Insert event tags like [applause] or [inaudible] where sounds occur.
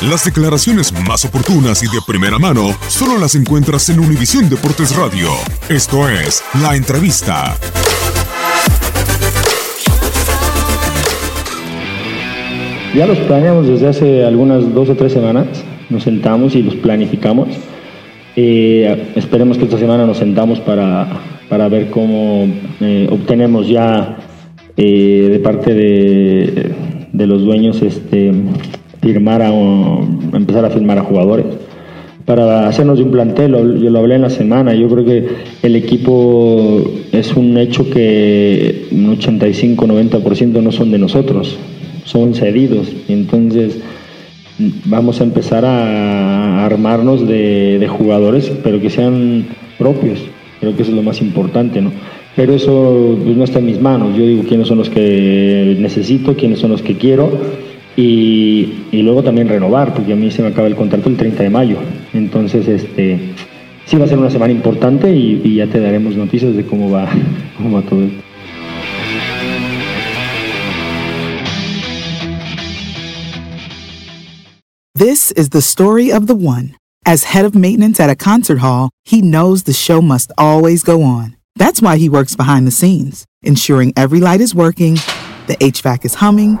Las declaraciones más oportunas y de primera mano solo las encuentras en Univisión Deportes Radio. Esto es La Entrevista. Ya los planeamos desde hace algunas dos o tres semanas. Nos sentamos y los planificamos. Eh, esperemos que esta semana nos sentamos para, para ver cómo eh, obtenemos ya eh, de parte de, de los dueños este, firmar a, empezar a firmar a jugadores. Para hacernos de un plantel, yo lo hablé en la semana, yo creo que el equipo es un hecho que un 85-90% no son de nosotros, son cedidos, entonces vamos a empezar a armarnos de, de jugadores, pero que sean propios, creo que eso es lo más importante, ¿no? Pero eso pues, no está en mis manos, yo digo quiénes son los que necesito, quiénes son los que quiero, y, y, luego también renovar, porque a mí se me acaba el contrato el 30 de mayo. Entonces, este, sí va a ser una semana importante y, y ya te daremos noticias de cómo va, [laughs] cómo va todo esto. This is the story of the one. As head of maintenance at a concert hall, he knows the show must always go on. That's why he works behind the scenes, ensuring every light is working, the HVAC is humming,